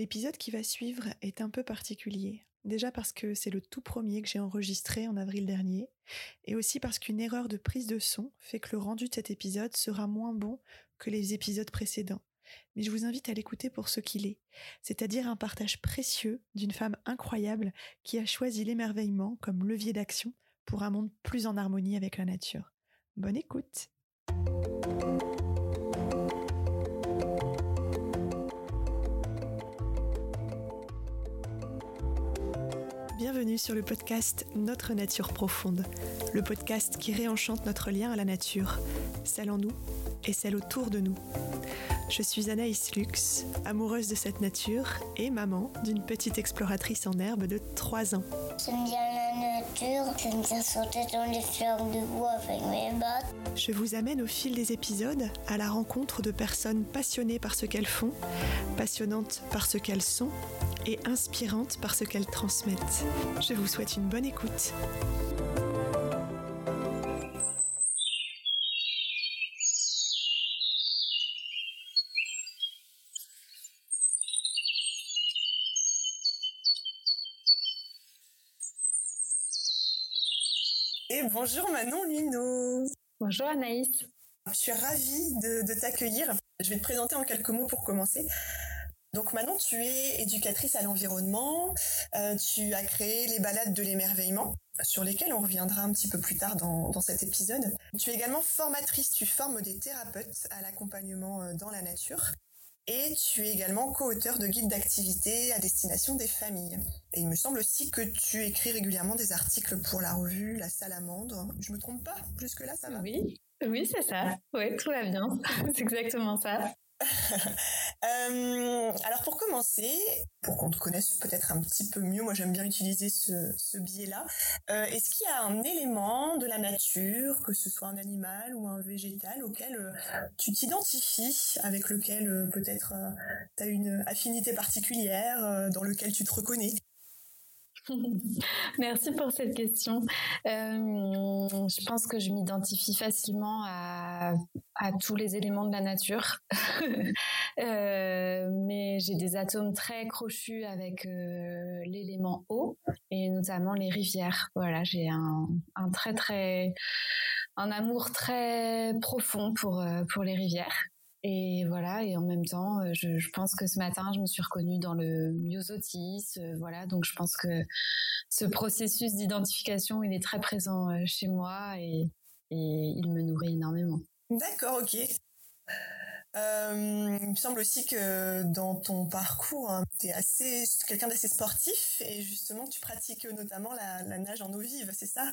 L'épisode qui va suivre est un peu particulier. Déjà parce que c'est le tout premier que j'ai enregistré en avril dernier, et aussi parce qu'une erreur de prise de son fait que le rendu de cet épisode sera moins bon que les épisodes précédents. Mais je vous invite à l'écouter pour ce qu'il est, c'est-à-dire un partage précieux d'une femme incroyable qui a choisi l'émerveillement comme levier d'action pour un monde plus en harmonie avec la nature. Bonne écoute Bienvenue sur le podcast Notre Nature Profonde, le podcast qui réenchante notre lien à la nature, celle en nous et celle autour de nous. Je suis Anaïs Lux, amoureuse de cette nature et maman d'une petite exploratrice en herbe de 3 ans. Je vous amène au fil des épisodes à la rencontre de personnes passionnées par ce qu'elles font, passionnantes par ce qu'elles sont et inspirantes par ce qu'elles transmettent. Je vous souhaite une bonne écoute. Et bonjour Manon Lino. Bonjour Anaïs. Je suis ravie de, de t'accueillir. Je vais te présenter en quelques mots pour commencer. Donc maintenant, tu es éducatrice à l'environnement, euh, tu as créé les balades de l'émerveillement, sur lesquelles on reviendra un petit peu plus tard dans, dans, cet épisode. Tu es également formatrice, tu formes des thérapeutes à l'accompagnement euh, dans la nature. Et tu es également co-auteur de guides d'activité à destination des familles. Et il me semble aussi que tu écris régulièrement des articles pour la revue La Salamandre. Je me trompe pas? Jusque-là, ça va? Oui, oui c'est ça. Oui, tout va bien. c'est exactement ça. euh, alors pour commencer, pour qu'on te connaisse peut-être un petit peu mieux, moi j'aime bien utiliser ce, ce biais-là. Euh, Est-ce qu'il y a un élément de la nature, que ce soit un animal ou un végétal, auquel euh, tu t'identifies, avec lequel peut-être tu as une affinité particulière, dans lequel tu te reconnais? Merci pour cette question. Euh, je pense que je m'identifie facilement à, tous les éléments de la nature, euh, mais j'ai des atomes très crochus avec euh, l'élément eau et notamment les rivières. Voilà, j'ai un, un, très très un amour très profond pour pour les rivières. Et voilà, et en même temps, euh, je, pense que ce matin, je me suis reconnue dans le myosotis, euh, voilà, donc je pense que ce processus d'identification, il est très présent euh, chez moi et, il me nourrit énormément. D'accord, ok. Il me semble aussi que dans ton parcours, hein, tu es assez quelqu'un d'assez sportif et justement tu pratiques notamment la nage en eau vive, c'est ça?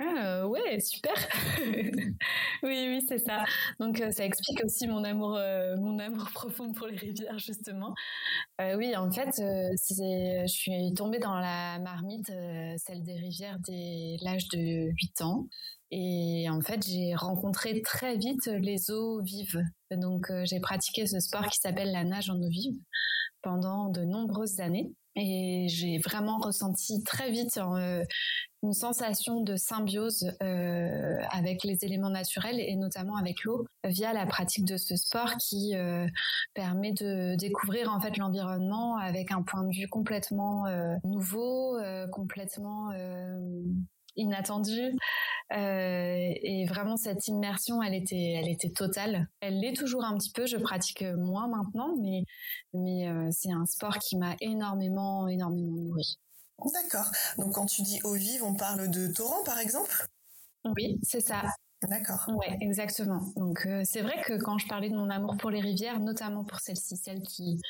Ah ouais, super. oui, oui, c'est ça. Donc ça explique aussi mon amour, euh, mon amour profond pour les rivières justement. Euh, oui, en fait, euh, je suis tombée dans la marmite, celle des rivières dès l'âge de 8 ans. Et en fait, j'ai rencontré très vite les eaux vives. Donc j'ai pratiqué ce sport qui s'appelle la nage en eau vive pendant de nombreuses années. Et j'ai vraiment ressenti très vite euh, une sensation de symbiose euh, avec les éléments naturels et notamment avec l'eau via la pratique de ce sport qui euh, permet de découvrir en fait l'environnement avec un point de vue complètement nouveau, complètement inattendu euh, et vraiment cette immersion elle était elle était totale elle l'est toujours un petit peu je pratique moins maintenant mais mais euh, c'est un sport qui m'a énormément énormément nourri d'accord donc quand tu dis eau vive on parle de torrent par exemple? Oui c'est ça D'accord. Ouais, exactement. Donc euh, c'est vrai que quand je parlais de mon amour pour les rivières, notamment pour celles-ci, celles qui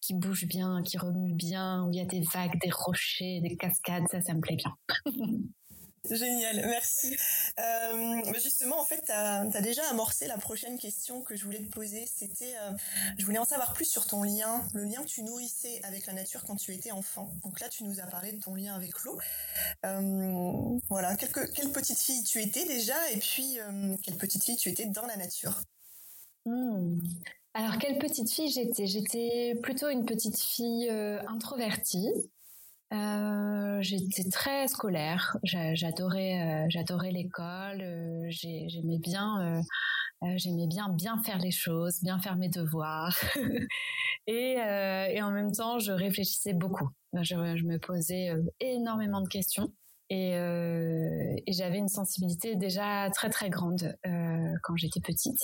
qui bougent bien, qui remuent bien, où il y a des vagues, des rochers, des cascades, ça, ça me plaît bien. Génial, merci. Euh, justement, en fait, tu as, déjà amorcé la prochaine question que je voulais te poser. C'était, euh, je voulais en savoir plus sur ton lien, le lien que tu nourrissais avec la nature quand tu étais enfant. Donc là, tu nous as parlé de ton lien avec l'eau. Euh, voilà, quelle, petite fille tu étais déjà, et puis quelle petite fille tu étais dans la nature? Mmh. Alors, quelle petite fille j'étais? J'étais plutôt une petite fille introvertie. Euh, j'étais très scolaire. J'adorais, euh, j'adorais l'école. Euh, j'aimais bien j'aimais bien bien faire les choses, bien faire mes devoirs, et, et, en même temps, je réfléchissais beaucoup. Je, je me posais énormément de questions. Et, et j'avais une sensibilité déjà très très grande quand j'étais petite.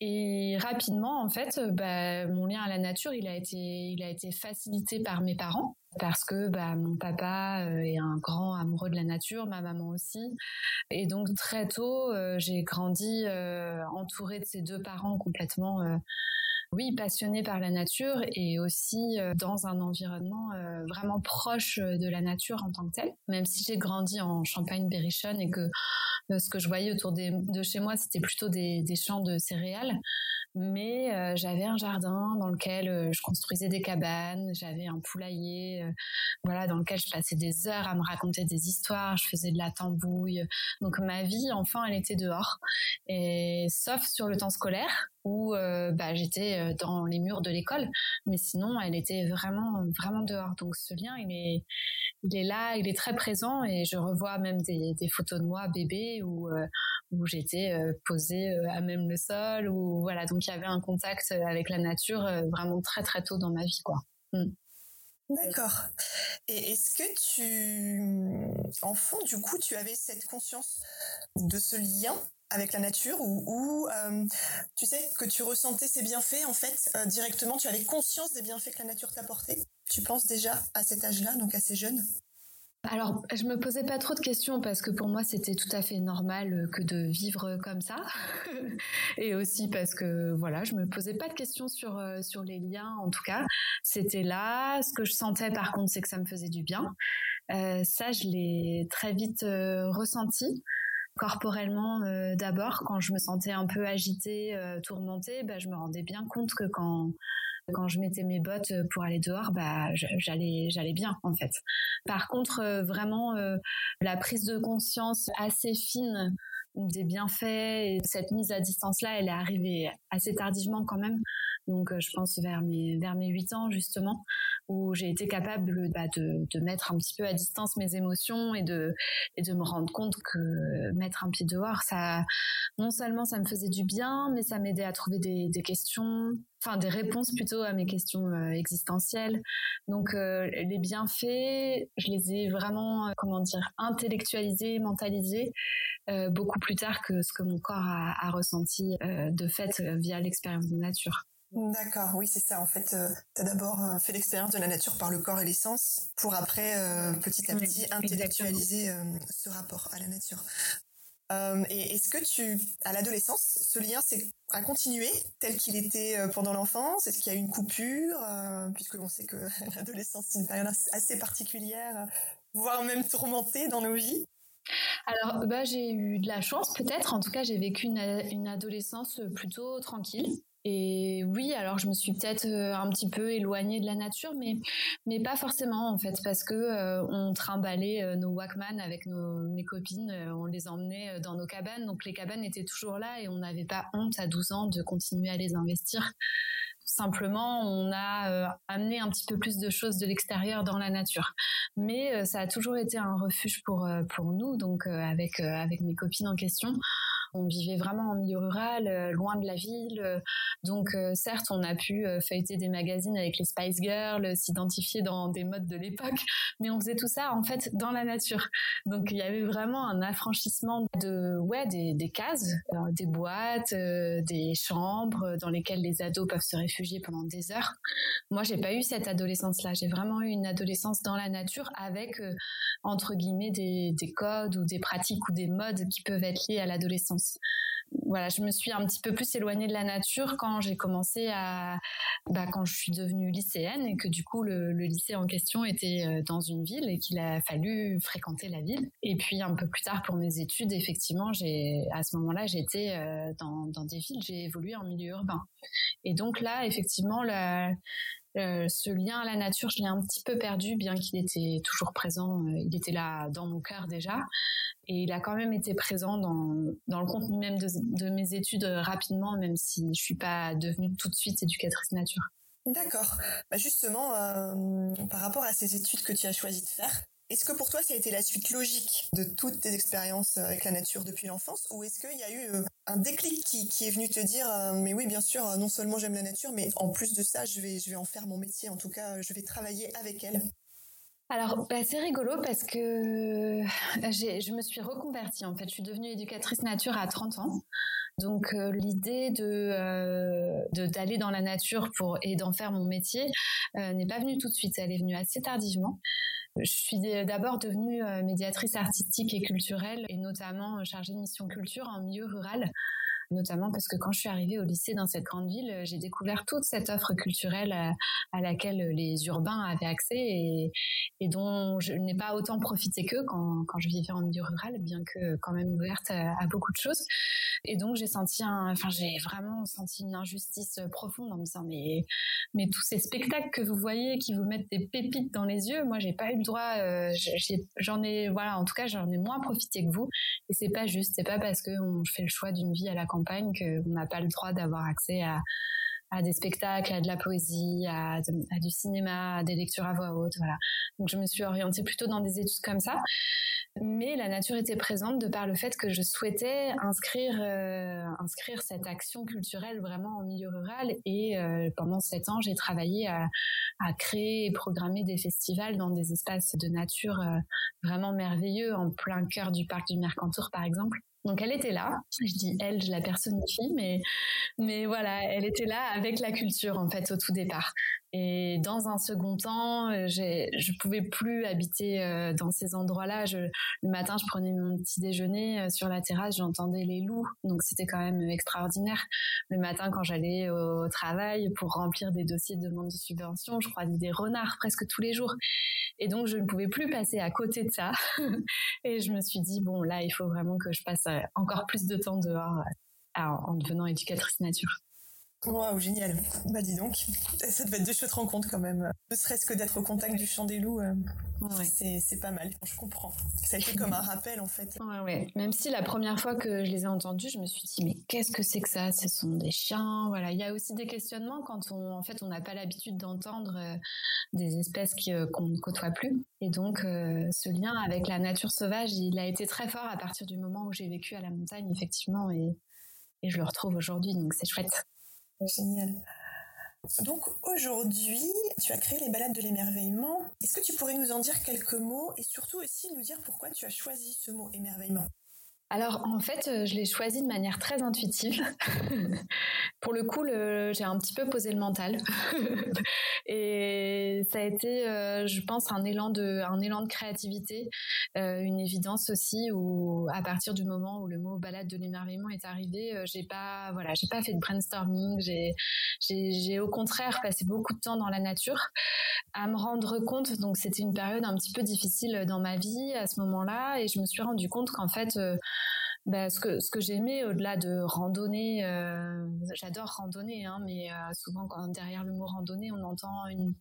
Et rapidement, en fait, bah, mon lien à la nature, il a été, il a été facilité par mes parents parce que bah, mon papa euh, est un grand amoureux de la nature, ma maman aussi. Et donc très tôt, euh, j'ai grandi euh, entourée de ces deux parents complètement oui, passionnée par la nature et aussi dans un environnement vraiment proche de la nature en tant que telle. Même si j'ai grandi en Champagne-Berrichonne et que ce que je voyais autour de chez moi, c'était plutôt des, champs de céréales. Mais j'avais un jardin dans lequel je construisais des cabanes, j'avais un poulailler, voilà, dans lequel je passais des heures à me raconter des histoires, je faisais de la tambouille. Donc ma vie, enfin, elle était dehors. Et sauf sur le temps scolaire, où euh, bah, j'étais euh, dans les murs de l'école, mais sinon elle était vraiment vraiment dehors. Donc ce lien il est il est là, il est très présent et je revois même des, photos de moi bébé où euh, où j'étais posée à même le sol ou voilà donc il y avait un contact avec la nature vraiment très très tôt dans ma vie quoi. Mm. D'accord. Et est-ce que tu, en fond, du coup, tu avais cette conscience de ce lien avec la nature ou, euh, tu sais que tu ressentais ces bienfaits en fait euh, directement, tu avais conscience des bienfaits que la nature t'apportait? Tu penses déjà à cet âge-là, donc assez jeune alors, je me posais pas trop de questions parce que pour moi c'était tout à fait normal euh, que de vivre comme ça, et aussi parce que voilà, je me posais pas de questions sur sur les liens. En tout cas, c'était là. Ce que je sentais par contre, c'est que ça me faisait du bien. ça, je l'ai très vite ressenti corporellement euh, d'abord quand je me sentais un peu agitée, euh, tourmentée, bah, je me rendais bien compte que quand quand je mettais mes bottes pour aller dehors, bah j'allais j'allais bien en fait. Par contre, euh, vraiment la prise de conscience assez fine des bienfaits et cette mise à distance là, elle est arrivée assez tardivement quand même. Donc euh, je pense vers mes vers mes huit ans justement où j'ai été capable bah, de, de mettre un petit peu à distance mes émotions et de et de me rendre compte que mettre un pied dehors ça non seulement ça me faisait du bien mais ça m'aidait à trouver des, des questions enfin des réponses plutôt à mes questions euh, existentielles donc euh, les bienfaits je les ai vraiment comment dire intellectualisés mentalisés beaucoup plus tard que ce que mon corps a, a ressenti de fait via l'expérience de nature D'accord, oui, c'est ça. En fait, euh, tu as d'abord euh, fait l'expérience de la nature par le corps et l'essence pour après, euh, petit à petit, intellectualiser ce rapport à la nature. Et est-ce que tu, à l'adolescence, ce lien a continué tel qu'il était pendant l'enfance? Est-ce qu'il y a eu une coupure Puisque l'on sait que l'adolescence, c'est une période assez particulière, voire même tourmentée dans nos vies? Alors, bah, j'ai eu de la chance peut-être. En tout cas, j'ai vécu une adolescence plutôt tranquille. Et oui, alors je me suis peut-être euh, un petit peu éloignée de la nature, mais mais pas forcément en fait, parce que euh, on trimballait euh, nos Walkman avec nos mes copines, on les emmenait dans nos cabanes, donc les cabanes étaient toujours là et on n'avait pas honte à 12 ans de continuer à les investir. Simplement, on a amené un petit peu plus de choses de l'extérieur dans la nature, mais ça a toujours été un refuge pour pour nous, donc avec avec mes copines en question on vivait vraiment en milieu rural, euh, loin de la ville. Euh, donc euh, certes, on a pu feuilleter des magazines avec les Spice Girls, s'identifier dans des modes de l'époque, mais on faisait tout ça en fait dans la nature. Donc il y avait vraiment un affranchissement de ouais des, des cases, des boîtes, des chambres dans lesquelles les ados peuvent se réfugier pendant des heures. Moi, j'ai pas eu cette adolescence-là. J'ai vraiment eu une adolescence dans la nature avec entre guillemets des, des codes ou des pratiques ou des modes qui peuvent être liés à l'adolescence voilà, je me suis un petit peu plus éloignée de la nature quand j'ai commencé à, bah, quand je suis devenue lycéenne et que du coup le, lycée en question était euh, dans une ville et qu'il a fallu fréquenter la ville. Et puis un peu plus tard pour mes études, effectivement, j'ai à ce moment-là j'étais euh, dans, des villes, j'ai évolué en milieu urbain. Et donc là, effectivement, euh, ce lien à la nature, je l'ai un petit peu perdu, bien qu'il était toujours présent. Il était là dans mon cœur déjà, et il a quand même été présent dans, dans le contenu même de, mes études euh, rapidement, même si je suis pas devenue tout de suite éducatrice nature. D'accord. Bah justement, par rapport à ces études que tu as choisi de faire, Est-ce que pour toi, ça a été la suite logique de toutes tes expériences avec la nature depuis l'enfance? Ou est-ce qu'il y a eu euh, un déclic qui, est venu te dire euh, mais oui, bien sûr, non seulement j'aime la nature, mais en plus de ça, je vais, je vais en faire mon métier. En tout cas, je vais travailler avec elle. Alors, bah, c'est rigolo parce que je me suis reconvertie. En fait, je suis devenue éducatrice nature à 30 ans. Donc, l'idée de d'aller dans la nature pour et d'en faire mon métier n'est pas venue tout de suite. Elle est venue assez tardivement. Je suis d'abord devenue médiatrice artistique et culturelle et notamment chargée de mission culture en milieu rural notamment parce que quand je suis arrivée au lycée dans cette grande ville, j'ai découvert toute cette offre culturelle à, laquelle les urbains avaient accès et, dont je n'ai pas autant profité qu'eux quand, quand je vivais en milieu rural, bien que quand même ouverte à, beaucoup de choses. Et donc j'ai senti enfin j'ai vraiment senti une injustice profonde en me disant mais mais tous ces spectacles que vous voyez qui vous mettent des pépites dans les yeux, moi j'ai pas eu le droit, euh, j'en ai, voilà en tout cas j'en ai moins profité que vous et c'est pas juste, c'est pas parce que on fait le choix d'une vie à la campagne campagne qu'on n'a pas le droit d'avoir accès à, des spectacles, à de la poésie, à, du cinéma, à des lectures à voix haute, voilà. Donc je me suis orientée plutôt dans des études comme ça, mais la nature était présente de par le fait que je souhaitais inscrire euh, inscrire cette action culturelle vraiment en milieu rural et euh, pendant sept ans j'ai travaillé à, créer et programmer des festivals dans des espaces de nature euh, vraiment merveilleux en plein cœur du parc du Mercantour par exemple. Donc elle était là. Je dis elle, je la personnifie, mais mais voilà, elle était là avec la culture en fait au tout départ. Et dans un second temps, je pouvais plus habiter euh, dans ces endroits-là. le matin, je prenais mon petit déjeuner euh, sur la terrasse, j'entendais les loups, donc c'était quand même extraordinaire. Le matin, quand j'allais au travail pour remplir des dossiers de demande de subvention, je croisais des renards presque tous les jours. Et donc, je ne pouvais plus passer à côté de ça. et je me suis dit bon, là, il faut vraiment que je passe encore plus de temps dehors en devenant éducatrice nature. Waouh, génial. Bah dis donc, ça devait être de chouettes rencontres quand même. Ne serait-ce que d'être au contact du chant des loups, euh, c'est pas mal, je comprends. Ça a été comme un rappel en fait. Ouais, ouais. Même si la première fois que je les ai entendus, je me suis dit mais qu'est-ce que c'est que ça? Ce sont des chiens. Voilà, il y a aussi des questionnements quand on en fait on n'a pas l'habitude d'entendre euh, des espèces euh, qu'on ne côtoie plus. Et donc ce lien avec la nature sauvage, il a été très fort à partir du moment où j'ai vécu à la montagne effectivement et, et je le retrouve aujourd'hui donc c'est chouette. Génial. Donc aujourd'hui, tu as créé les balades de l'émerveillement. Est-ce que tu pourrais nous en dire quelques mots et surtout aussi nous dire pourquoi tu as choisi ce mot émerveillement? Alors en fait, euh, je l'ai choisi de manière très intuitive. Pour le coup, j'ai un petit peu posé le mental et ça a été, euh, je pense, un élan de, un élan de créativité, euh, une évidence aussi où à partir du moment où le mot balade de l'émerveillement est arrivé, j'ai pas, voilà, j'ai pas fait de brainstorming, j'ai, j'ai au contraire passé beaucoup de temps dans la nature à me rendre compte. Donc c'était une période un petit peu difficile dans ma vie à ce moment-là et je me suis rendu compte qu'en fait bah, ce que ce que j'aimais au-delà de randonnée, euh, j'adore randonner, hein, mais euh, souvent quand derrière le mot randonnée, on entend une,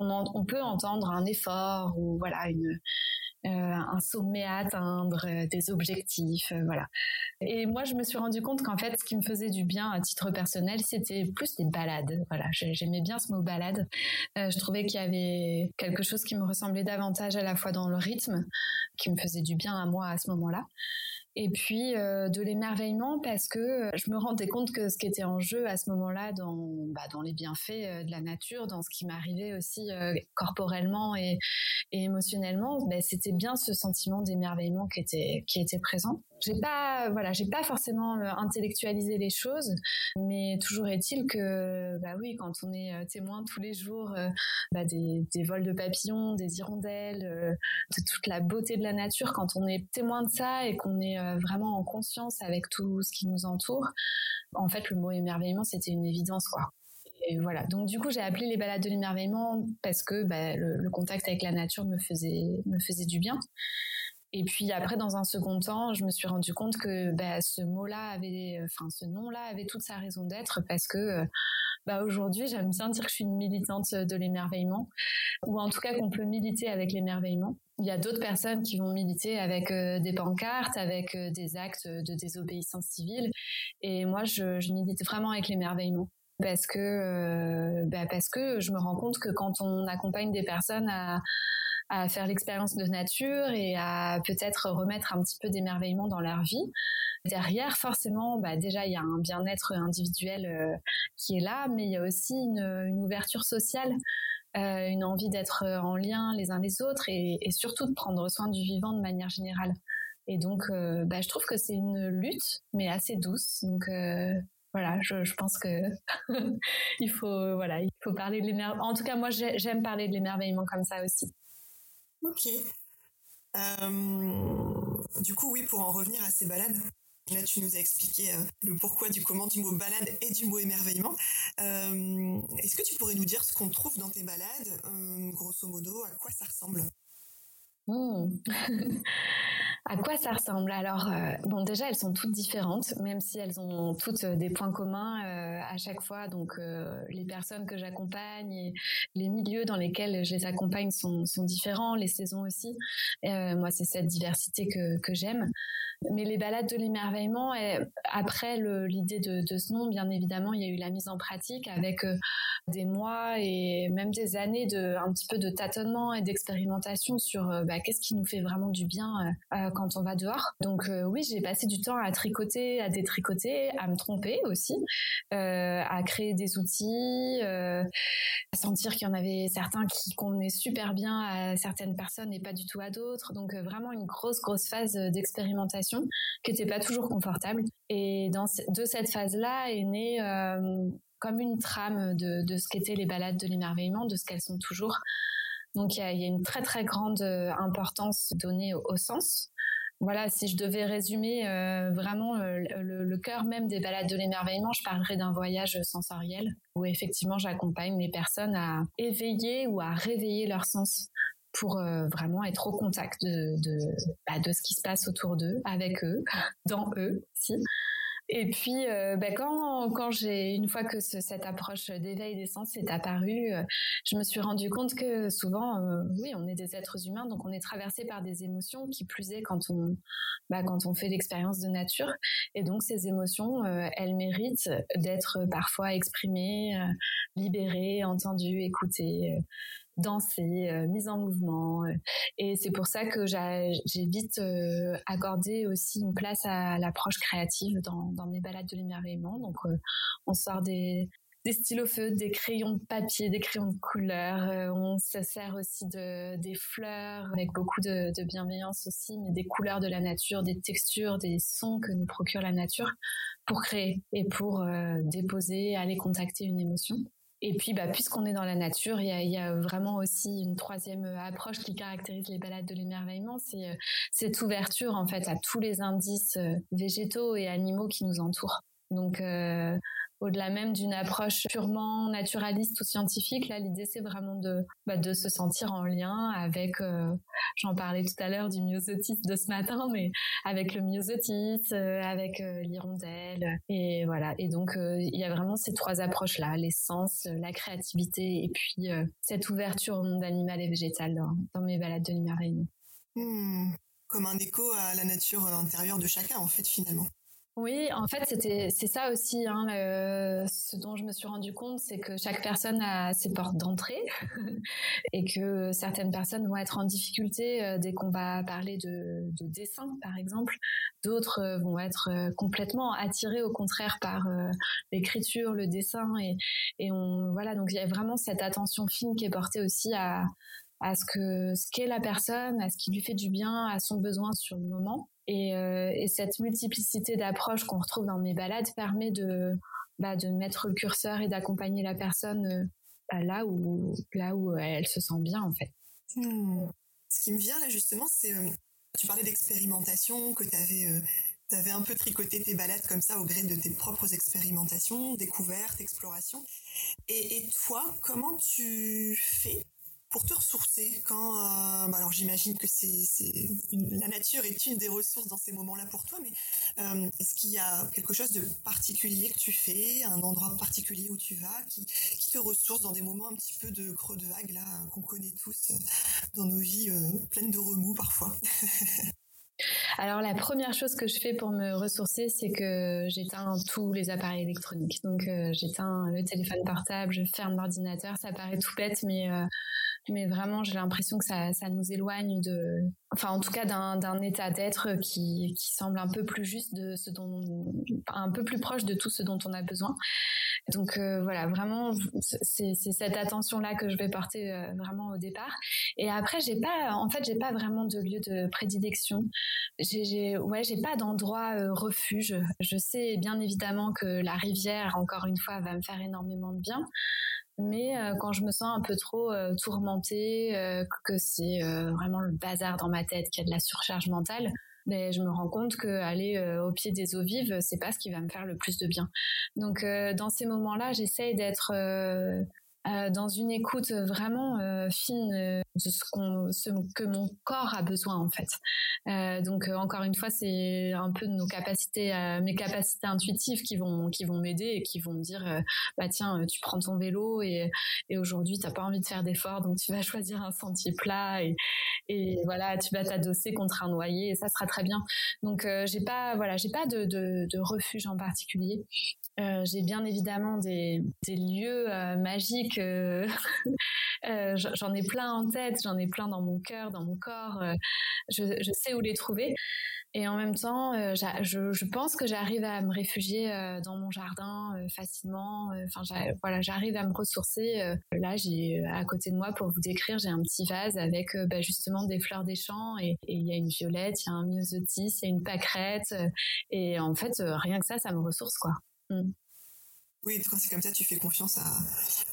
on, on peut entendre un effort ou voilà une euh, un sommet à atteindre, des objectifs, voilà. Et moi, je me suis rendu compte qu'en fait, ce qui me faisait du bien à titre personnel, c'était plus des balades. Voilà, j'aimais bien ce mot balade. je trouvais qu'il y avait quelque chose qui me ressemblait davantage à la fois dans le rythme, qui me faisait du bien à moi à ce moment-là et puis euh, de l'émerveillement parce que euh, je me rendais compte que ce qui était en jeu à ce moment-là dans bah, dans les bienfaits euh, de la nature, dans ce qui m'arrivait aussi corporellement et, et émotionnellement, bah, c'était bien ce sentiment d'émerveillement qui était qui était présent j'ai pas voilà j'ai pas forcément euh, intellectualisé les choses mais toujours est-il que bah oui quand on est euh, témoin tous les jours euh, bah des, des, vols de papillons des hirondelles de toute la beauté de la nature quand on est témoin de ça et qu'on est vraiment en conscience avec tout ce qui nous entoure en fait le mot émerveillement c'était une évidence quoi et voilà. Donc du coup, j'ai appelé les balades de l'émerveillement parce que bah, le, le, contact avec la nature me faisait me faisait du bien. Et puis après, dans un second temps, je me suis rendu compte que bah, ce mot-là avait, enfin ce nom-là avait toute sa raison d'être parce que bah, aujourd'hui, j'aime bien dire que je suis une militante de l'émerveillement, ou en tout cas qu'on peut militer avec l'émerveillement. Il y a d'autres personnes qui vont militer avec euh, des pancartes, avec euh, des actes de désobéissance civile, et moi, je, je milite vraiment avec l'émerveillement parce que euh, bah, parce que je me rends compte que quand on accompagne des personnes à à faire l'expérience de nature et à peut-être remettre un petit peu d'émerveillement dans leur vie. Derrière, forcément, bah, déjà, il y a un bien-être individuel euh, qui est là, mais il y a aussi une, ouverture sociale, euh, une envie d'être en lien les uns les autres et, surtout de prendre soin du vivant de manière générale. Et donc, euh, bah, je trouve que c'est une lutte, mais assez douce. Donc, voilà, je, pense que il faut, voilà, il faut parler de l'émerveillement. En tout cas, moi, j'aime parler de l'émerveillement comme ça aussi. Ok. du coup, oui, pour en revenir à ces balades, Là, tu nous as expliqué euh, le pourquoi du comment du mot balade et du mot émerveillement. Euh, est-ce que tu pourrais nous dire ce qu'on trouve dans tes balades, euh, grosso modo, à quoi ça ressemble? Hmm. À quoi ça ressemble? Alors, bon, déjà, elles sont toutes différentes, même si elles ont toutes des points communs à chaque fois. Donc, les personnes que j'accompagne et les milieux dans lesquels je les accompagne sont, différents, les saisons aussi. moi, c'est cette diversité que, j'aime. Mais les balades de l'émerveillement, après l'idée de, ce nom, bien évidemment, il y a eu la mise en pratique avec euh, des mois et même des années de un petit peu de tâtonnement et d'expérimentation sur euh, bah, qu'est-ce qui nous fait vraiment du bien euh, quand on va dehors. Donc oui, j'ai passé du temps à tricoter, à détricoter, à me tromper aussi, à créer des outils, à sentir qu'il y en avait certains qui convenaient super bien à certaines personnes et pas du tout à d'autres. Donc vraiment une grosse grosse phase d'expérimentation qui n'était pas toujours confortable. Et de cette phase-là est née euh, comme une trame de, ce qu'étaient les balades de l'émerveillement, de ce qu'elles sont toujours. Donc il y a, une très très grande euh, importance donnée au, sens. Voilà, si je devais résumer euh, vraiment le, le, cœur même des balades de l'émerveillement, je parlerais d'un voyage sensoriel où effectivement j'accompagne les personnes à éveiller ou à réveiller leur sens pour euh, vraiment être au contact de, de, bah, de ce qui se passe autour d'eux, avec eux, dans eux aussi. Et puis, euh, bah, quand, quand j'ai une fois que cette approche d'éveil des sens est apparue, euh, je me suis rendu compte que souvent, oui, on est des êtres humains, donc on est traversé par des émotions, qui plus est quand on, bah, quand on fait l'expérience de nature. Et donc, ces émotions, elles méritent d'être parfois exprimées, libérées, entendues, écoutées danser, euh, mise en mouvement. Euh, et c'est pour ça que j'ai vite euh, accordé aussi une place à l'approche créative dans, mes balades de l'émerveillement. Donc, on sort des, des stylos feutres, des crayons de papier, des crayons de couleur. on se sert aussi de des fleurs avec beaucoup de, de, bienveillance aussi, mais des couleurs de la nature, des textures, des sons que nous procure la nature pour créer et pour déposer, aller contacter une émotion. Et puis, bah, puisqu'on est dans la nature, il y a, vraiment aussi une troisième approche qui caractérise les balades de l'émerveillement, c'est euh, cette ouverture en fait à tous les indices euh, végétaux et animaux qui nous entourent. Donc, euh, au-delà même d'une approche purement naturaliste ou scientifique, là, l'idée, c'est vraiment de, bah, de se sentir en lien avec, euh, j'en parlais tout à l'heure du myosotis de ce matin, mais avec le myosotis, euh, avec euh, l'hirondelle. Et voilà. Et donc, il y a vraiment ces trois approches-là, l'essence, la créativité et puis cette ouverture au monde animal et végétal dans, mes balades de l'émerveillement. Hmm. Comme un écho à la nature intérieure de chacun, en fait, finalement. Oui, en fait, c'était c'est ça aussi. Hein, ce dont je me suis rendu compte, c'est que chaque personne a ses portes d'entrée et que certaines personnes vont être en difficulté euh, dès qu'on va parler de, de, dessin, par exemple. D'autres euh, vont être euh, complètement attirées, au contraire, par l'écriture, le dessin et, et on voilà. Donc il y a vraiment cette attention fine qui est portée aussi à à ce que ce qu'est la personne, à ce qui lui fait du bien, à son besoin sur le moment. Et, euh, et cette multiplicité d'approches qu'on retrouve dans mes balades permet de, bah, de mettre le curseur et d'accompagner la personne euh, bah, là où là où elle se sent bien en fait. Hmm. Ce qui me vient là justement, c'est euh, tu parlais d'expérimentation, que tu avais un peu tricoté tes balades comme ça au gré de tes propres expérimentations, découvertes, explorations. Et toi, comment tu fais pour te ressourcer quand euh, bah alors j'imagine que c'est la nature est une des ressources dans ces moments-là pour toi mais euh, est-ce qu'il y a quelque chose de particulier que tu fais un endroit particulier où tu vas qui, te ressource dans des moments un petit peu de creux de vague là qu'on connaît tous euh, dans nos vies pleines de remous parfois? Alors la première chose que je fais pour me ressourcer, c'est que j'éteins tous les appareils électroniques. Donc j'éteins le téléphone portable, je ferme l'ordinateur. Ça paraît tout bête, mais mais vraiment j'ai l'impression que ça, ça nous éloigne de, enfin en tout cas d'un état d'être qui, qui semble un peu plus juste de ce dont, un peu plus proche de tout ce dont on a besoin. Donc euh, voilà, vraiment, c'est cette attention-là que je vais porter euh, vraiment au départ. Et après, j'ai pas, en fait, j'ai pas vraiment de lieu de prédilection. J'ai, ouais, j'ai pas d'endroit euh, refuge. Je sais bien évidemment que la rivière, encore une fois, va me faire énormément de bien. Mais quand je me sens un peu trop tourmentée, que c'est vraiment le bazar dans ma tête, qu'il y a de la surcharge mentale, mais je me rends compte que aller euh, au pied des eaux vives, c'est pas ce qui va me faire le plus de bien. Donc euh, dans ces moments-là, j'essaye d'être euh, euh, dans une écoute vraiment euh, fine euh, de ce, que mon corps a besoin en fait. donc encore une fois, c'est un peu nos capacités, mes capacités intuitives qui vont m'aider et qui vont me dire bah tiens, tu prends ton vélo et, et aujourd'hui t'as pas envie de faire d'efforts, donc tu vas choisir un sentier plat et, voilà, tu vas t'adosser contre un noyer et ça sera très bien. Donc j'ai pas voilà, j'ai pas de refuge en particulier. Euh, j'ai bien évidemment des, lieux euh, magiques. Euh, j'en ai plein en tête, j'en ai plein dans mon cœur, dans mon corps. Je, sais où les trouver. Et en même temps, je, je, pense que j'arrive à me réfugier dans mon jardin facilement. Enfin, voilà, j'arrive à me ressourcer. là, j'ai à côté de moi, pour vous décrire, j'ai un petit vase avec bah, justement des fleurs des champs et il y a une violette, il y a un myosotis, il y a une pâquerette. Et en fait, rien que ça, ça me ressource quoi. Mm. Oui, c'est comme ça, tu fais confiance à,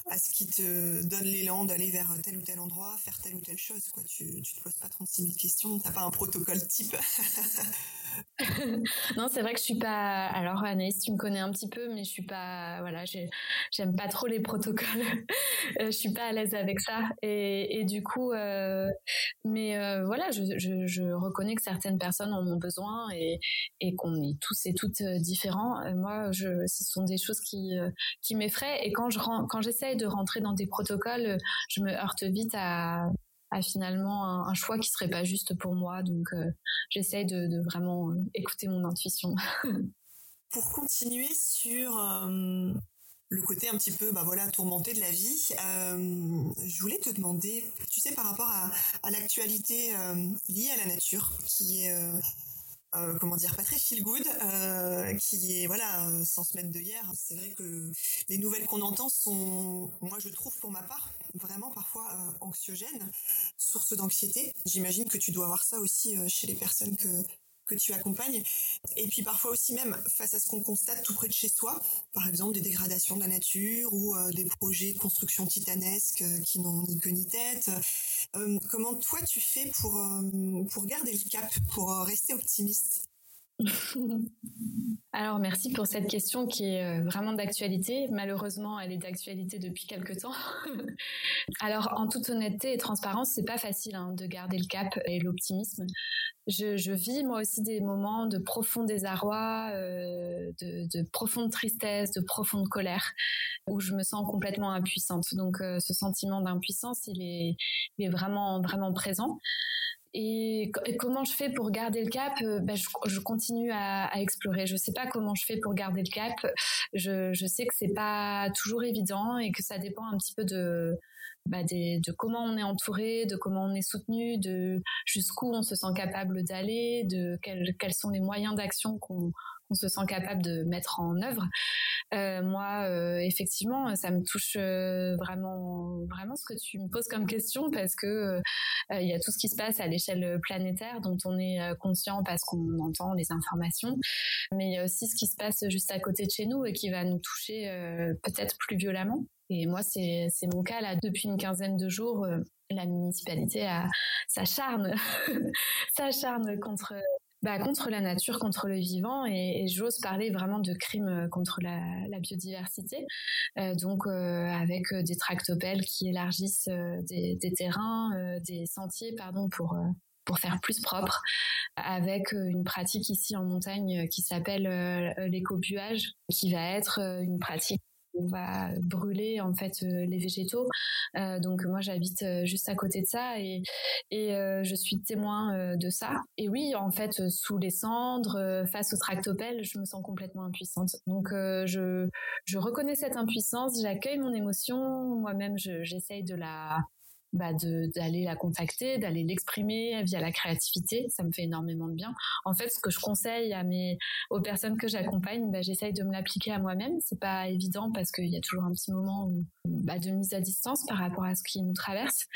à ce qui te donne l'élan d'aller vers tel ou tel endroit, faire telle ou telle chose. Quoi. Tu ne te poses pas 36 000 questions, tu n'as pas un protocole type. non, c'est vrai que je suis pas. Alors Anaïs, tu me connais un petit peu, mais je suis pas. Voilà, j'aime pas trop les protocoles. Euh, je suis pas à l'aise avec ça. Et, du coup, euh... mais euh, voilà, je, reconnais que certaines personnes en ont besoin et, qu'on est tous et toutes différents. moi, ce sont des choses qui qui m'effraient. Et quand je quand j'essaye de rentrer dans des protocoles, je me heurte vite à à finalement un, choix qui serait pas juste pour moi. Donc euh, j'essaye de, vraiment euh, écouter mon intuition. pour continuer sur euh, le côté un petit peu bah voilà tourmenté de la vie, je voulais te demander, tu sais par rapport à, l'actualité liée à la nature, qui est comment dire pas très feel good euh, qui est voilà euh, sans se mettre de hier c'est vrai que les nouvelles qu'on entend sont moi je trouve pour ma part vraiment parfois anxiogènes source d'anxiété j'imagine que tu dois avoir ça aussi chez les personnes que que tu accompagnes. Et puis parfois aussi même face à ce qu'on constate tout près de chez soi, par exemple des dégradations de la nature ou euh, des projets de construction titanesques euh, qui n'ont ni queue ni tête. Euh, comment toi tu fais pour, pour garder le cap, pour rester optimiste? Alors merci pour cette question qui est euh, vraiment d'actualité. Malheureusement, elle est d'actualité depuis quelque temps. Alors en toute honnêteté et transparence, c'est pas facile hein, de garder le cap et l'optimisme. Je, vis moi aussi des moments de profond désarroi, euh, de, profonde tristesse, de profonde colère, où je me sens complètement impuissante. Donc euh, ce sentiment d'impuissance, il est, il est vraiment vraiment présent. Et, comment je fais pour garder le cap ben je, continue à, explorer. Je sais pas comment je fais pour garder le cap. Je, je sais que c'est pas toujours évident et que ça dépend un petit peu de bah des, de comment on est entouré, de comment on est soutenu, de jusqu'où on se sent capable d'aller, de quels, quels sont les moyens d'action qu'on on se sent capable de mettre en œuvre. Euh, moi, euh, effectivement, ça me touche euh, vraiment, vraiment ce que tu me poses comme question parce que il y a tout ce qui se passe à l'échelle planétaire dont on est conscient parce qu'on entend les informations, mais il y a aussi ce qui se passe juste à côté de chez nous et qui va nous toucher peut-être plus violemment. Et moi, c'est mon cas là depuis une quinzaine de jours. la municipalité s'acharne, s'acharne contre bah, contre la nature, contre le vivant, et, j'ose parler vraiment de crimes euh, contre la, biodiversité. Euh, donc euh, avec des tractopelles qui élargissent des, terrains, des sentiers, pardon, pour pour faire plus propre, avec une pratique ici en montagne qui s'appelle l'écobuage, qui va être une pratique on va brûler en fait euh, les végétaux. Euh, donc moi j'habite euh, juste à côté de ça et, et je suis témoin de ça. Et oui, en fait, sous les cendres, face au tractopelle, je me sens complètement impuissante. Donc je, je reconnais cette impuissance, j'accueille mon émotion, moi-même j'essaye de la bah d'aller la contacter, d'aller l'exprimer via la créativité. Ça me fait énormément de bien. En fait, ce que je conseille à mes aux personnes que j'accompagne, bah, j'essaye de me l'appliquer à moi-même. C'est pas évident parce qu'il y a toujours un petit moment bah, de mise à distance par rapport à ce qui nous traverse.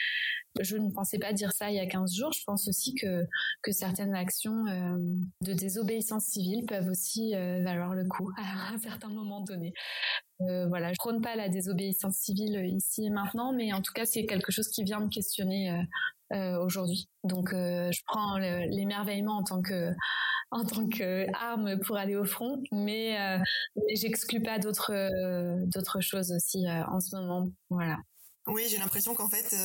Je ne pensais pas dire ça il y a 15 jours. Je pense aussi que, que certaines actions euh, de désobéissance civile peuvent aussi euh, valoir le coup à un certain moment donné. Euh, voilà, je prône pas la désobéissance civile ici et maintenant, mais en tout cas, c'est quelque chose qui vient me questionner aujourd'hui. Donc, je prends l'émerveillement en tant que en tant qu'arme pour aller au front, mais, mais j'exclus pas d'autres d'autres choses aussi en ce moment. Voilà. Oui, j'ai l'impression qu'en fait,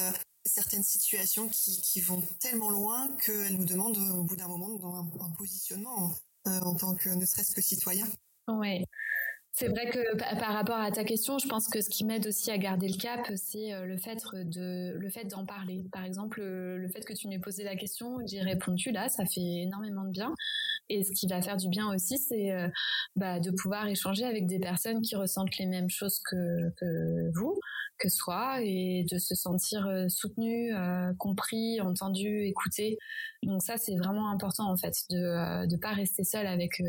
certaines situations qui, vont tellement loin qu'elles nous demandent au bout d'un moment un, un positionnement euh, en tant que ne serait-ce que citoyen. Oui. C'est vrai que par rapport à ta question, je pense que ce qui m'aide aussi à garder le cap, c'est euh, le fait de le fait d'en parler. Par exemple, le fait que tu m'aies posé la question, j'ai répondu là, ça fait énormément de bien. Et ce qui va faire du bien aussi, c'est euh, bah, de pouvoir échanger avec des personnes qui ressentent les mêmes choses que vous, que soi et de se sentir euh, soutenu, euh, compris, entendu, écouté. Donc ça, c'est vraiment important en fait de ne euh, pas rester seul avec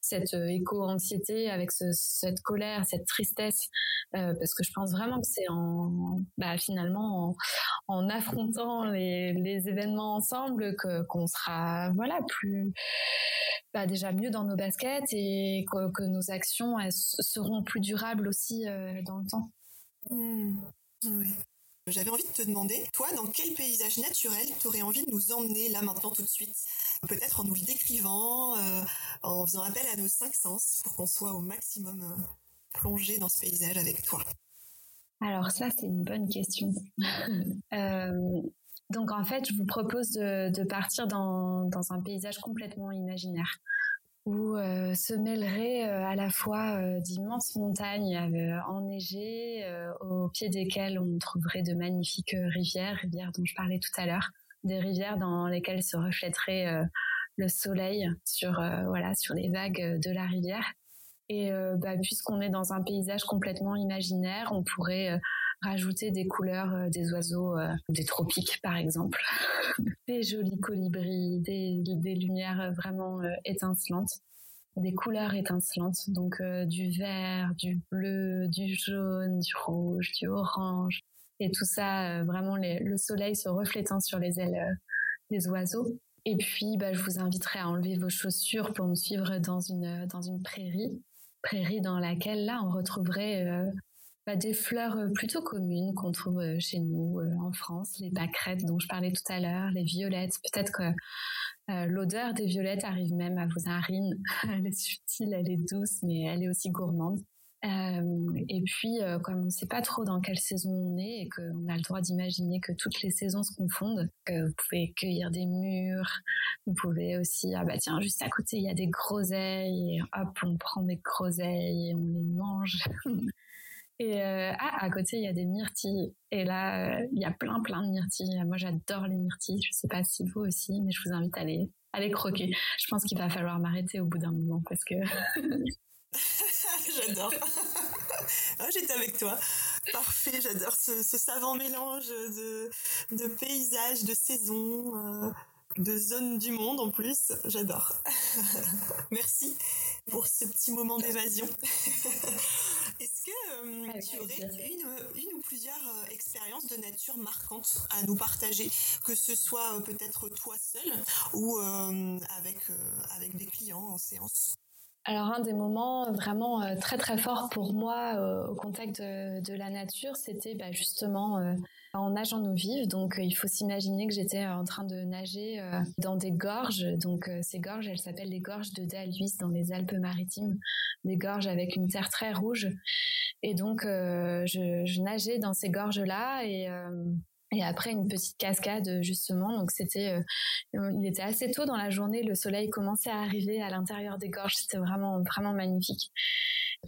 cette éco-anxiété, avec cette colère, cette tristesse, parce que je pense vraiment que c'est en bah, finalement en, affrontant les, événements ensemble que qu'on sera voilà plus bah, déjà mieux dans nos baskets et que, nos actions seront plus durables aussi dans le temps. Hmm. J'avais envie de te demander, toi, dans quel paysage naturel tu aurais envie de nous emmener là maintenant tout de suite? Peut-être en nous le décrivant, euh, en faisant appel à nos cinq sens pour qu'on soit au maximum euh, plongé dans ce paysage avec toi? Alors ça, c'est une bonne question. Euh, donc en fait, je vous propose de, partir dans, dans, un paysage complètement imaginaire où euh, se mêleraient euh, à la fois euh, d'immenses montagnes enneigées, au pied desquelles on trouverait de magnifiques rivières, rivières dont je parlais tout à l'heure, des rivières dans lesquelles se reflèterait le soleil sur voilà sur les vagues de la rivière. Et bah, puisqu'on est dans un paysage complètement imaginaire, on pourrait rajouter des couleurs euh, des oiseaux euh, des tropiques par exemple, des jolis colibris, des, lumières vraiment euh, étincelantes. Des couleurs étincelantes, donc du vert, du bleu, du jaune, du rouge, du orange, et tout ça, vraiment le soleil se reflétant sur les ailes des oiseaux. Et puis, bah, je vous inviterai à enlever vos chaussures pour me suivre dans une prairie, prairie dans laquelle là on retrouverait bah, des fleurs euh, plutôt communes qu'on trouve euh, chez nous euh, en France, les pâquerettes dont je parlais tout à l'heure, les violettes. Peut-être que l'odeur des violettes arrive même à vos narines. elle est subtile, elle est douce, mais elle est aussi gourmande. et puis, comme on ne sait pas trop dans quelle saison on est et qu'on a le droit d'imaginer que toutes les saisons se confondent, que vous pouvez cueillir des mûres, vous pouvez aussi, ah bah tiens, juste à côté, il y a des groseilles, hop, on prend des groseilles et on les mange. Et euh, ah, à côté, il y a des myrtilles. Et là, euh, il y a plein, plein de myrtilles. Moi, j'adore les myrtilles. Je sais pas si vous aussi, mais je vous invite à aller, à les croquer. Je pense qu'il va falloir m'arrêter au bout d'un moment parce que. j'adore. Ah, j'étais avec toi. Parfait, j'adore ce, savant mélange de, de paysages, de saisons, euh, de zones du monde en plus. J'adore. Merci pour ce petit moment d'évasion. Est-ce que euh, tu aurais une, ou plusieurs euh, expériences de nature marquantes à nous partager, que ce soit euh, peut-être toi seul ou avec, avec des clients en séance? Alors un des moments vraiment très très forts pour moi au contact de, la nature, c'était bah, justement en nageant nos vives. Donc, euh, il faut s'imaginer que j'étais euh, en train de nager euh, dans des gorges. Donc, ces gorges, elles s'appellent les gorges de Dalhuis dans les Alpes-Maritimes. Des gorges avec une terre très rouge. Et donc, je, nageais dans ces gorges-là et et après une petite cascade justement donc c'était il était assez tôt dans la journée le soleil commençait à arriver à l'intérieur des gorges c'était vraiment vraiment magnifique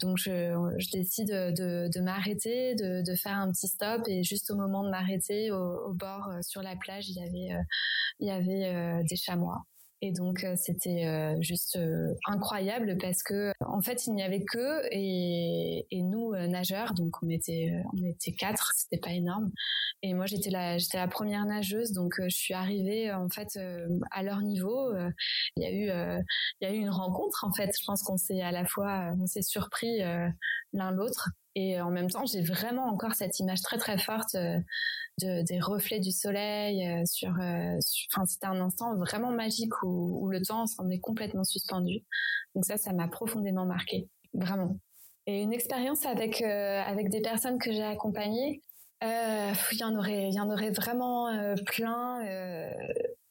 donc je, décide de, m'arrêter, de, faire un petit stop et juste au moment de m'arrêter au, bord euh, sur la plage, il y avait euh, euh, des chamois. Et donc c'était juste incroyable parce que en fait il n'y avait que et, et nous nageurs, donc on était on était quatre, c'était pas énorme. Et moi j'étais la j'étais la première nageuse, donc je suis arrivée en fait à leur niveau. Il y a eu il y a eu une rencontre en fait. Je pense qu'on s'est à la fois on s'est surpris l'un l'autre et en même temps j'ai vraiment encore cette image très très forte des reflets du soleil euh, sur, euh, enfin c'était un instant vraiment magique où, le temps semblait complètement suspendu. Donc ça ça m'a profondément marqué vraiment. Et une expérience avec euh, avec des personnes que j'ai accompagnées il y en aurait il y en aurait vraiment plein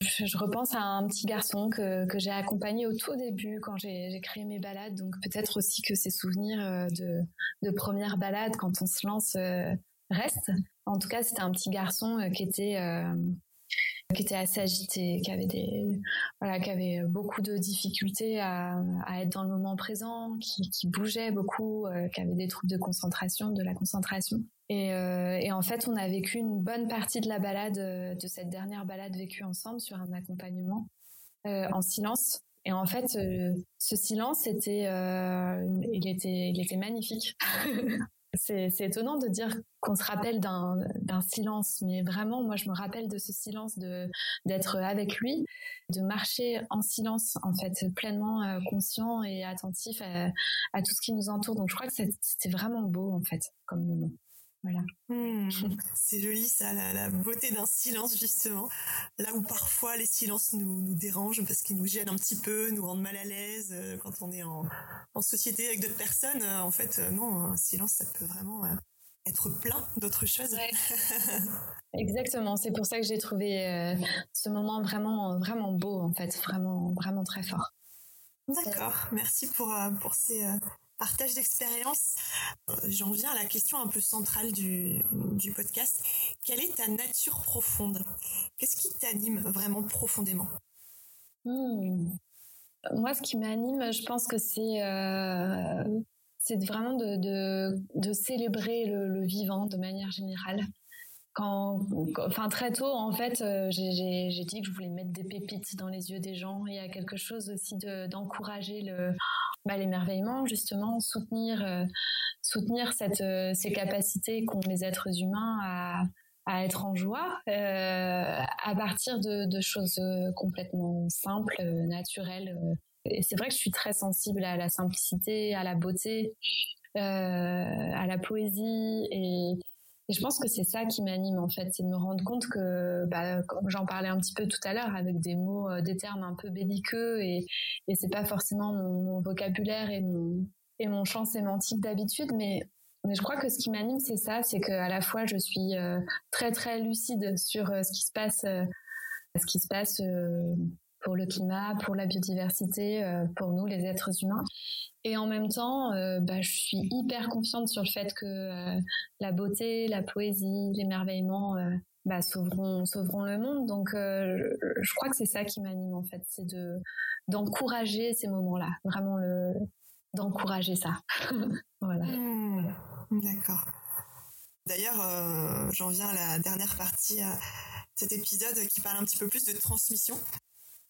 je, repense à un petit garçon que, que j'ai accompagné au tout début quand j'ai créé mes balades. Donc peut-être aussi que ces souvenirs de de première balade quand on se lance restent en tout cas, c'était un petit garçon euh, qui était euh, qui était assez agité, qui avait des voilà, qui avait beaucoup de difficultés à, être dans le moment présent, qui, bougeait beaucoup, euh, qui avait des troubles de concentration, de la concentration. Et, en fait, on a vécu une bonne partie de la balade, de cette dernière balade vécue ensemble sur un accompagnement en silence. Et en fait, ce silence était, il était, il était magnifique. C'est étonnant de dire qu'on se rappelle d'un silence, mais vraiment, moi, je me rappelle de ce silence, d'être avec lui, de marcher en silence, en fait, pleinement euh, conscient et attentif à, à, tout ce qui nous entoure. Donc, je crois que c'était vraiment beau, en fait, comme moment. Voilà. Hmm. c'est joli ça, la, beauté d'un silence justement. Là où parfois les silences nous, nous dérangent parce qu'ils nous gênent un petit peu, nous rendent mal à l'aise euh, quand on est en, en société avec d'autres personnes. Euh, en fait, euh, non, un silence ça peut vraiment être plein d'autres choses. Exactement, c'est pour ça que j'ai trouvé ce moment vraiment vraiment beau en fait, vraiment vraiment très fort. D'accord, merci pour pour ces partage d'expérience. Euh, j'en viens à la question un peu centrale du, podcast. Quelle est ta nature profonde? Qu'est-ce qui t'anime vraiment profondément? Hmm. Moi, ce qui m'anime, je pense que c'est euh, vraiment de, célébrer le, vivant de manière générale. Quand, enfin très tôt en fait, euh, j'ai dit que je voulais mettre des pépites dans les yeux des gens. Il y a quelque chose aussi d'encourager le bah, l'émerveillement, justement, soutenir, euh, soutenir cette, euh, ces capacités qu'ont les êtres humains à, à être en joie à partir de, de, choses complètement simples, naturelles. C'est vrai que je suis très sensible à la simplicité, à la beauté, à la poésie et, et je pense que c'est ça qui m'anime en fait, c'est de me rendre compte que, bah, comme j'en parlais un petit peu tout à l'heure, avec des mots, euh, des termes un peu belliqueux, et, et c'est pas forcément mon, vocabulaire et mon, et mon champ sémantique d'habitude, mais mais je crois que ce qui m'anime, c'est ça, c'est qu'à la fois je suis euh, très très lucide sur euh, ce qui se passe, ce qui se passe pour le climat, pour la biodiversité, pour nous les êtres humains, et en même temps, euh, bah, je suis hyper confiante sur le fait que euh, la beauté, la poésie, l'émerveillement euh, bah, sauveront, sauveront le monde. Donc, je crois que c'est ça qui m'anime en fait, c'est de d'encourager ces moments-là, vraiment le d'encourager ça. voilà. Mmh. D'accord. D'ailleurs, j'en viens à la dernière partie de cet épisode qui parle un petit peu plus de transmission.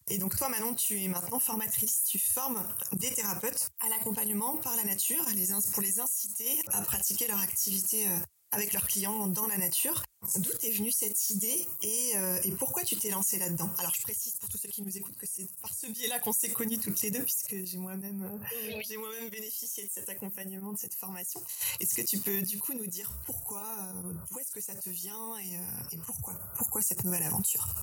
Et donc toi Manon, tu es maintenant formatrice, tu formes des thérapeutes à l'accompagnement par la nature pour les inciter à pratiquer leur activité euh, avec leurs clients dans la nature. D'où est venue cette idée euh, et, pourquoi tu t'es lancée là-dedans? Alors je précise pour tous ceux qui nous écoutent que c'est par ce biais-là qu'on s'est connus toutes les deux puisque j'ai moi-même euh, j'ai moi-même bénéficié de cet accompagnement, de cette formation. Est-ce que tu peux du coup nous dire pourquoi, d'où est-ce que ça te vient et, et pourquoi, pourquoi cette nouvelle aventure?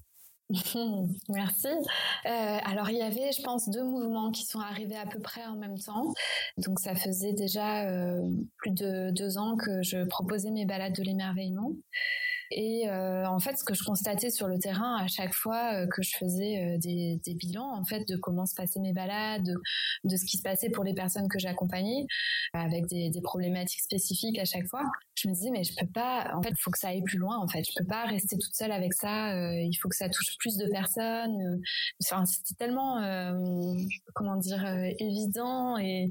Merci. Euh, alors il y avait, je pense, deux mouvements qui sont arrivés à peu près en même temps. Donc ça faisait déjà euh, plus de deux ans que je proposais mes balades de l'émerveillement. Et euh, en fait, ce que je constatais sur le terrain à chaque fois euh, que je faisais euh, des, bilans, en fait, de comment se passaient mes balades, de, ce qui se passait pour les personnes que j'accompagnais, avec des, problématiques spécifiques à chaque fois, je me disais mais je peux pas. En fait, il faut que ça aille plus loin. En fait, je peux pas rester toute seule avec ça. il faut que ça touche plus de personnes. Enfin, c'était tellement, comment dire, évident et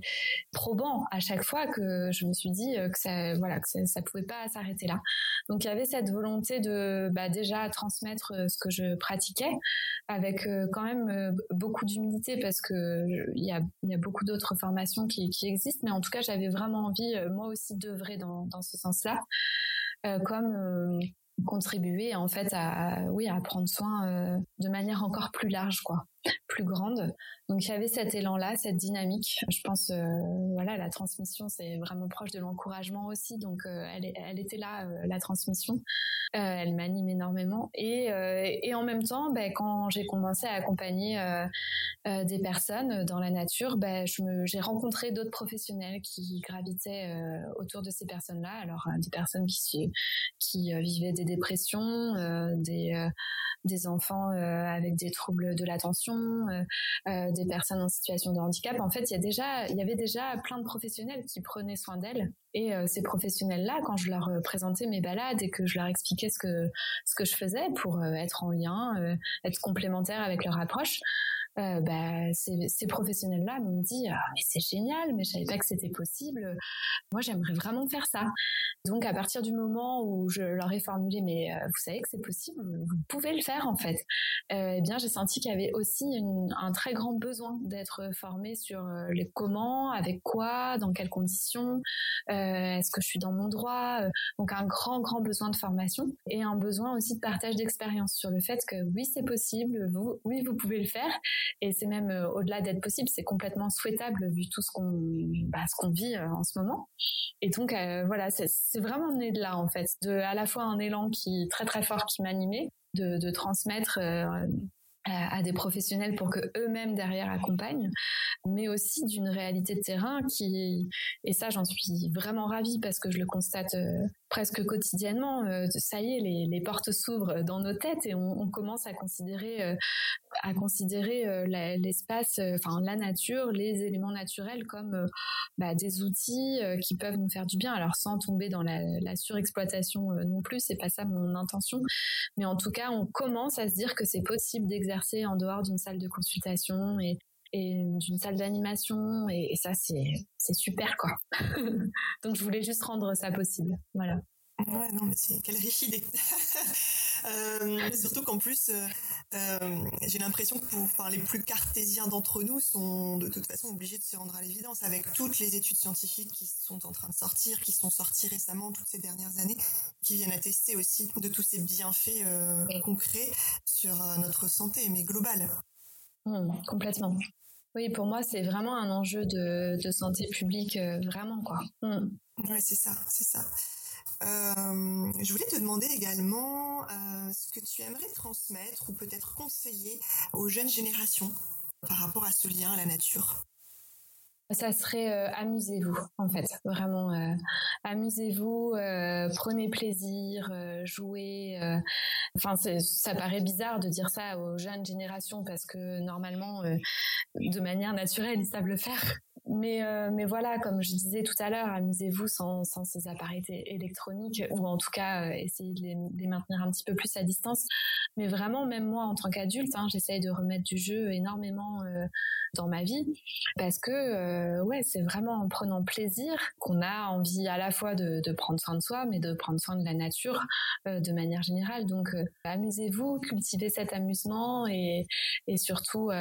probant à chaque fois que je me suis dit que ça, voilà, ça pouvait pas s'arrêter là. Donc il y avait cette volonté volonté de bah, déjà transmettre ce que je pratiquais, avec quand même beaucoup d'humilité parce que il y a, beaucoup d'autres formations qui, existent, mais en tout cas j'avais vraiment envie moi aussi d'œuvrer dans, dans ce sens-là, comme contribuer en fait à, oui à prendre soin de manière encore plus large quoi plus grande. Donc il y avait cet élan-là, cette dynamique. Je pense, euh, voilà, la transmission, c'est vraiment proche de l'encouragement aussi. Donc euh, elle, elle, était là, euh, la transmission. elle m'anime énormément. Et, et en même temps, ben, quand j'ai commencé à accompagner des personnes dans la nature, ben, j'ai rencontré d'autres professionnels qui gravitaient autour de ces personnes-là. Alors des personnes qui, qui vivaient des dépressions, des, des enfants avec des troubles de l'attention euh, euh, des personnes en situation de handicap. En fait, il y a déjà, il y avait déjà plein de professionnels qui prenaient soin d'elles. Et euh, ces professionnels-là, quand je leur présentais mes balades et que je leur expliquais ce que ce que je faisais pour être en lien, être complémentaire avec leur approche, euh, bah, ces, professionnels-là m'ont dit ah, mais c'est génial, mais je savais pas que c'était possible. Moi, j'aimerais vraiment faire ça. Donc, à partir du moment où je leur ai formulé mais euh, vous savez que c'est possible, vous pouvez le faire en fait. Euh, eh bien, j'ai senti qu'il y avait aussi un très grand besoin d'être formé sur euh, les comment, avec quoi, dans quelles conditions, est-ce que je suis dans mon droit. donc, un grand grand besoin de formation et un besoin aussi de partage d'expérience sur le fait que oui, c'est possible, vous, oui, vous pouvez le faire et c'est même euh, au-delà d'être possible, c'est complètement souhaitable vu tout ce qu'on bah, ce qu'on vit euh, en ce moment. Et donc euh, voilà, c'est vraiment né de là en fait, de à la fois un élan qui très très fort qui m'animait, de, transmettre à, des professionnels pour que eux-mêmes derrière accompagnent, mais aussi d'une réalité de terrain qui, et ça j'en suis vraiment ravie parce que je le constate presque quotidiennement, euh, ça y est, les, portes s'ouvrent dans nos têtes et on, commence à considérer, euh, à considérer l'espace, enfin la nature, les éléments naturels comme bah, des outils qui peuvent nous faire du bien. Alors sans tomber dans la, la surexploitation non plus, c'est pas ça mon intention, mais en tout cas on commence à se dire que c'est possible d'exercer en dehors d'une salle de consultation et, d'une salle d'animation et, ça c'est c'est super quoi. Donc je voulais juste rendre ça possible. Voilà. Ouais, non, mais c'est quelle riche idée. euh, surtout qu'en plus, euh, euh, j'ai l'impression que pour, enfin, les plus cartésiens d'entre nous sont de toute façon obligés de se rendre à l'évidence avec toutes les études scientifiques qui sont en train de sortir, qui sont sorties récemment toutes ces dernières années, qui viennent attester aussi de tous ces bienfaits euh, concrets sur notre santé, mais globale. Mmh, complètement. Oui, pour moi, c'est vraiment un enjeu de, santé publique, vraiment, quoi. Mmh. Oui, c'est ça, c'est ça. Euh, je voulais te demander également euh, ce que tu aimerais transmettre ou peut-être conseiller aux jeunes générations par rapport à ce lien à la nature. Ça serait euh, amusez-vous en fait, vraiment amusez-vous, prenez plaisir, jouez. Enfin, ça paraît bizarre de dire ça aux jeunes générations parce que normalement, de manière naturelle, ils savent le faire. Mais, euh, mais voilà, comme je disais tout à l'heure, amusez-vous sans, sans ces appareils électroniques ou en tout cas euh, essayez de les, maintenir un petit peu plus à distance. Mais vraiment, même moi en tant qu'adulte, hein, j'essaye de remettre du jeu énormément euh, dans ma vie parce que ouais, c'est vraiment en prenant plaisir qu'on a envie à la fois de, prendre soin de soi, mais de prendre soin de la nature de manière générale. Donc amusez-vous, cultivez cet amusement et surtout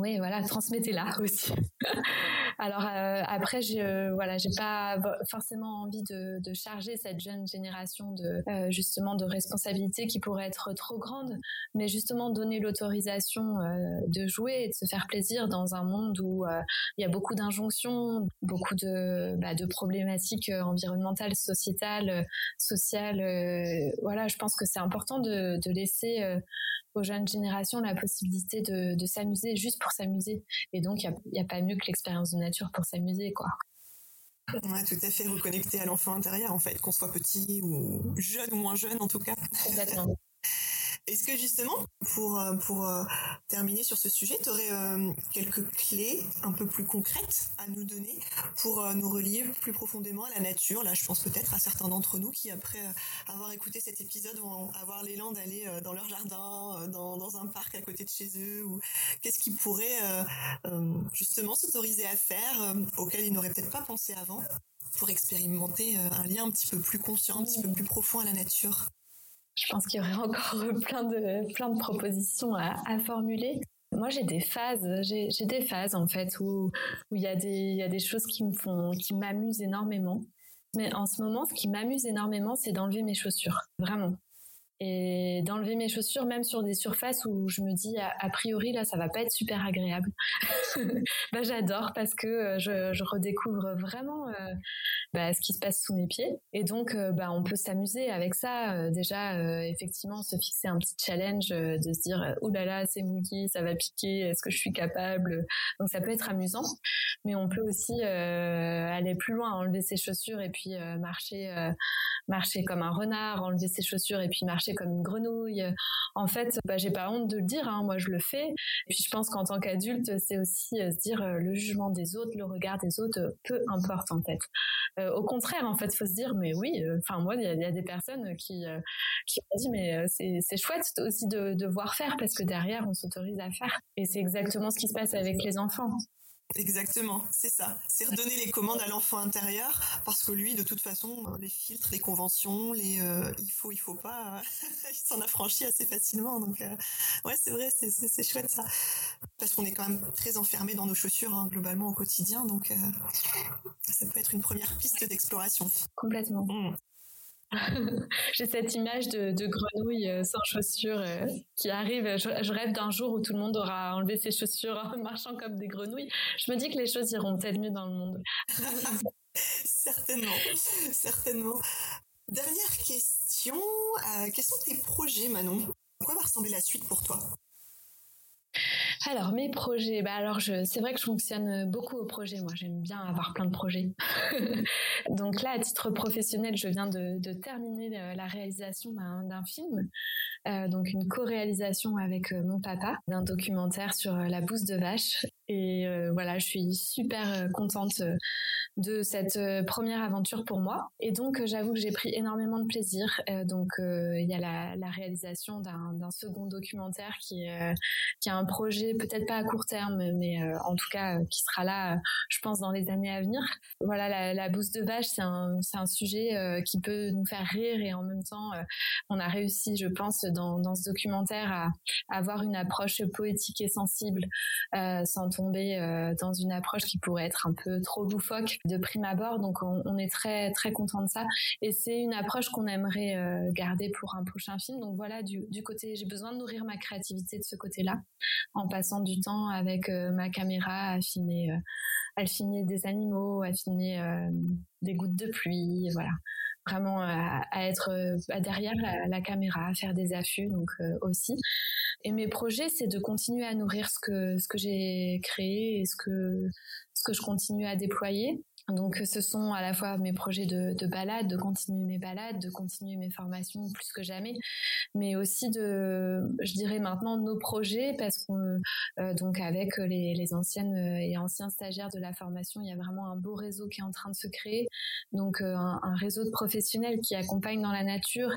oui, voilà, transmettez-la aussi. Alors euh, après, je voilà, j'ai pas forcément envie de, charger cette jeune génération de euh, justement de responsabilités qui pourraient être trop grandes, mais justement donner l'autorisation euh, de jouer et de se faire plaisir dans un monde où euh, il y a beaucoup d'injonctions, beaucoup de bah, problématiques environnementales, sociétales, sociales. voilà, je pense que c'est important de, de laisser aux jeunes générations la possibilité de, de s'amuser juste pour s'amuser. Et donc, il n'y a, a, pas mieux que l'expérience de nature pour s'amuser, quoi. Ouais, tout à fait reconnecter à l'enfant intérieur, en fait, qu'on soit petit ou jeune ou moins jeune, en tout cas. Est-ce que justement, pour, euh, pour euh, terminer sur ce sujet, tu aurais euh, quelques clés un peu plus concrètes à nous donner pour nous relier plus profondément à la nature? Là, je pense peut-être à certains d'entre nous qui, après avoir écouté cet épisode, vont avoir l'élan d'aller dans leur jardin, dans, dans, un parc à côté de chez eux, ou qu'est-ce qu'ils pourraient justement s'autoriser à faire, auquel ils n'auraient peut-être pas pensé avant, pour expérimenter un lien un petit peu plus conscient, un petit peu plus profond à la nature? Je pense qu'il y aurait encore plein de, plein de propositions à, formuler. Moi, j'ai des phases, j'ai des phases en fait où il y a des y a des choses qui me font qui m'amusent énormément. Mais en ce moment, ce qui m'amuse énormément, c'est d'enlever mes chaussures, vraiment et d'enlever mes chaussures même sur des surfaces où je me dis a, priori là ça va pas être super agréable bah j'adore parce que euh, je, je redécouvre vraiment euh, bah, ce qui se passe sous mes pieds et donc euh, bah on peut s'amuser avec ça déjà effectivement se fixer un petit challenge de se dire oh là là c'est mouillé ça va piquer est-ce que je suis capable? Donc ça peut être amusant mais on peut aussi aller plus loin enlever ses chaussures et puis marcher marcher comme un renard enlever ses chaussures et puis marcher comme une grenouille. En fait, bah, j'ai pas honte de le dire, hein, moi je le fais. Et puis je pense qu'en tant qu'adulte, c'est aussi euh, se dire euh, le jugement des autres, le regard des autres, euh, peu importe en fait. Au contraire, en fait, faut se dire mais oui. Enfin moi, il y, a des personnes qui qui ont dit mais c'est chouette aussi de, de voir faire parce que derrière on s'autorise à faire. Et c'est exactement ce qui se passe avec les enfants. Exactement, c'est ça. C'est redonner les commandes à l'enfant intérieur parce que lui, de toute façon, les filtres, les conventions, les euh, il faut, il faut pas, il s'en affranchit assez facilement. Donc, euh, ouais, c'est vrai, c'est chouette ça. Parce qu'on est quand même très enfermé dans nos chaussures hein, globalement au quotidien, donc euh, ça peut être une première piste d'exploration. Complètement. Mmh. J'ai cette image de, grenouille euh, sans chaussures euh, qui arrive. Je, rêve d'un jour où tout le monde aura enlevé ses chaussures en marchant comme des grenouilles. Je me dis que les choses iront peut-être mieux dans le monde. certainement, certainement. Dernière question, euh, quels sont tes projets Manon? Quoi va ressembler la suite pour toi? Alors mes projets, bah alors je, c'est vrai que je fonctionne beaucoup au projet. Moi, j'aime bien avoir plein de projets. Donc là, à titre professionnel, je viens de, terminer euh, la réalisation d'un, film, euh, donc une co-réalisation avec euh, mon papa d'un documentaire sur la bouse de vache. Et euh, voilà, je suis super contente de cette première aventure pour moi. Et donc, j'avoue que j'ai pris énormément de plaisir. donc, il y a la, la réalisation d'un, d'un second documentaire qui, qui a un projet peut-être pas à court terme, mais euh, en tout cas euh, qui sera là, euh, je pense, dans les années à venir. Voilà, la, la bouse de vache, c'est un, un sujet qui peut nous faire rire et en même temps, on a réussi, je pense, dans, dans ce documentaire à, avoir une approche poétique et sensible, sans tomber dans une approche qui pourrait être un peu trop loufoque de prime abord. Donc, on, on est très très content de ça et c'est une approche qu'on aimerait garder pour un prochain film. Donc voilà, du, du côté, j'ai besoin de nourrir ma créativité de ce côté-là en passant du temps avec euh, ma caméra à filmer, euh, à filmer des animaux, à filmer euh, des gouttes de pluie, voilà. Vraiment à, être derrière la, caméra, à faire des affûts, donc aussi. Et mes projets, c'est de continuer à nourrir ce que ce que j'ai créé et ce que ce que je continue à déployer. Donc ce sont à la fois mes projets de, de balade, de continuer mes balades, de continuer mes formations plus que jamais, mais aussi de, je dirais maintenant nos projets parce qu'on euh, donc avec les, les, anciennes et anciens stagiaires de la formation, il y a vraiment un beau réseau qui est en train de se créer, donc euh, un, un, réseau de professionnels qui accompagnent dans la nature.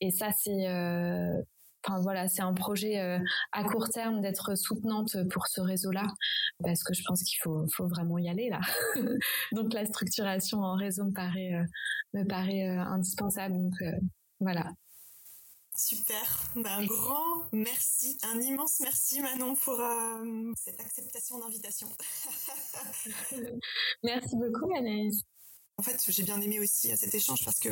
Et ça c'est euh, Enfin voilà, c'est un projet euh, à court terme d'être soutenante pour ce réseau-là, parce que je pense qu'il faut, faut vraiment y aller là. donc la structuration en réseau me paraît, euh, me paraît euh, indispensable. Donc voilà. Super, un grand merci, un immense merci Manon pour cette acceptation d'invitation. merci beaucoup Anaïs. En fait, j'ai bien aimé aussi cet échange parce que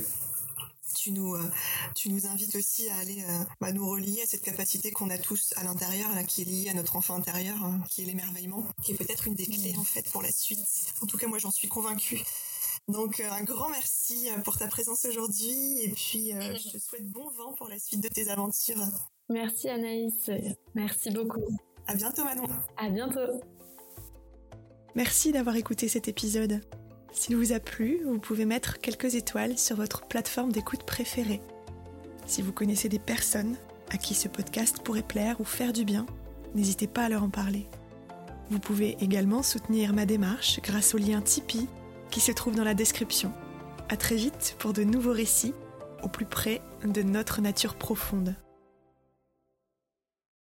tu nous, euh, tu nous invites aussi à aller euh, bah, nous relier à cette capacité qu'on a tous à l'intérieur, là, qui est liée à notre enfant intérieur, hein, qui est l'émerveillement, qui est peut-être une des clés en fait pour la suite. En tout cas, moi, j'en suis convaincue. Donc, euh, un grand merci pour ta présence aujourd'hui, et puis je te souhaite bon vent pour la suite de tes aventures. Merci Anaïs, merci beaucoup. À bientôt Manon. À bientôt. Merci d'avoir écouté cet épisode. S'il vous a plu, vous pouvez mettre quelques étoiles sur votre plateforme d'écoute préférée. Si vous connaissez des personnes à qui ce podcast pourrait plaire ou faire du bien, n'hésitez pas à leur en parler. Vous pouvez également soutenir ma démarche grâce au lien Tipeee qui se trouve dans la description. À très vite pour de nouveaux récits au plus près de notre nature profonde.